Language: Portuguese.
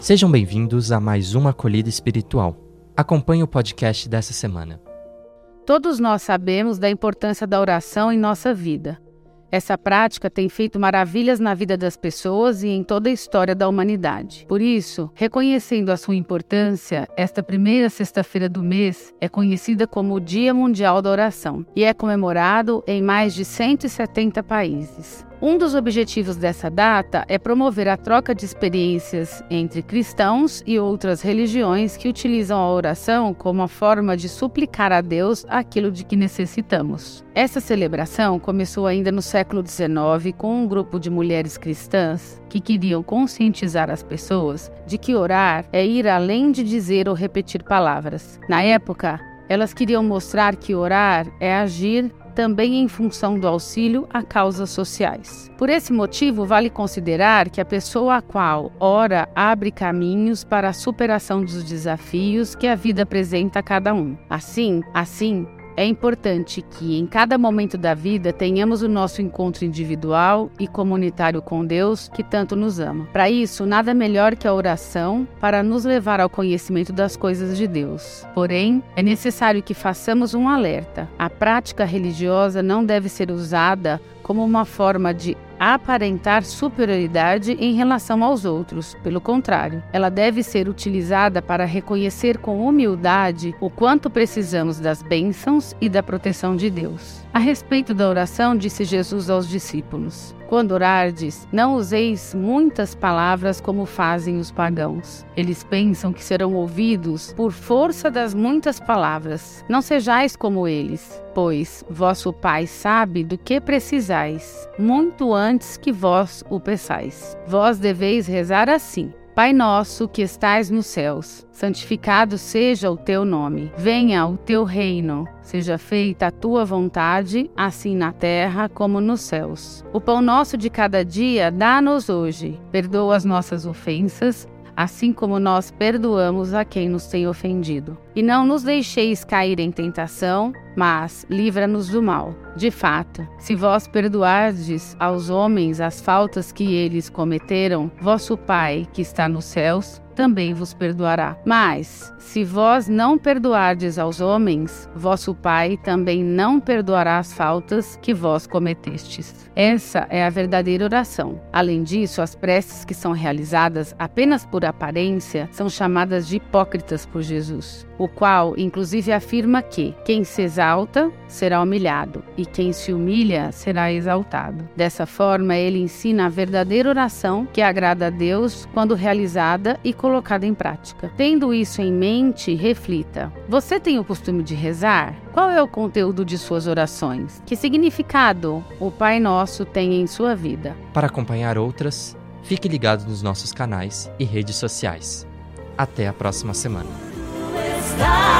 Sejam bem-vindos a mais uma acolhida espiritual. Acompanhe o podcast dessa semana. Todos nós sabemos da importância da oração em nossa vida. Essa prática tem feito maravilhas na vida das pessoas e em toda a história da humanidade. Por isso, reconhecendo a sua importância, esta primeira sexta-feira do mês é conhecida como o Dia Mundial da Oração e é comemorado em mais de 170 países. Um dos objetivos dessa data é promover a troca de experiências entre cristãos e outras religiões que utilizam a oração como a forma de suplicar a Deus aquilo de que necessitamos. Essa celebração começou ainda no século XIX com um grupo de mulheres cristãs que queriam conscientizar as pessoas de que orar é ir além de dizer ou repetir palavras. Na época, elas queriam mostrar que orar é agir também em função do auxílio a causas sociais. Por esse motivo, vale considerar que a pessoa a qual ora abre caminhos para a superação dos desafios que a vida apresenta a cada um. Assim, assim, é importante que em cada momento da vida tenhamos o nosso encontro individual e comunitário com Deus, que tanto nos ama. Para isso, nada melhor que a oração para nos levar ao conhecimento das coisas de Deus. Porém, é necessário que façamos um alerta. A prática religiosa não deve ser usada como uma forma de aparentar superioridade em relação aos outros. Pelo contrário, ela deve ser utilizada para reconhecer com humildade o quanto precisamos das bênçãos e da proteção de Deus. A respeito da oração, disse Jesus aos discípulos: Quando orardes, não useis muitas palavras como fazem os pagãos. Eles pensam que serão ouvidos por força das muitas palavras. Não sejais como eles, pois vosso Pai sabe do que precisais, muito antes que vós o peçais. Vós deveis rezar assim: Pai nosso que estais nos céus, santificado seja o teu nome. Venha o teu reino. Seja feita a tua vontade, assim na terra como nos céus. O pão nosso de cada dia dá-nos hoje. Perdoa as nossas ofensas, assim como nós perdoamos a quem nos tem ofendido. E não nos deixeis cair em tentação, mas livra-nos do mal. De fato, se vós perdoardes aos homens as faltas que eles cometeram, vosso Pai, que está nos céus, também vos perdoará. Mas, se vós não perdoardes aos homens, vosso Pai também não perdoará as faltas que vós cometestes. Essa é a verdadeira oração. Além disso, as preces que são realizadas apenas por aparência são chamadas de hipócritas por Jesus, o qual, inclusive, afirma que quem se exalta será humilhado e quem se humilha será exaltado. Dessa forma, ele ensina a verdadeira oração que agrada a Deus quando realizada e colocada em prática. Tendo isso em mente, reflita: você tem o costume de rezar? Qual é o conteúdo de suas orações? Que significado o Pai Nosso tem em sua vida? Para acompanhar outras, fique ligado nos nossos canais e redes sociais. Até a próxima semana. 다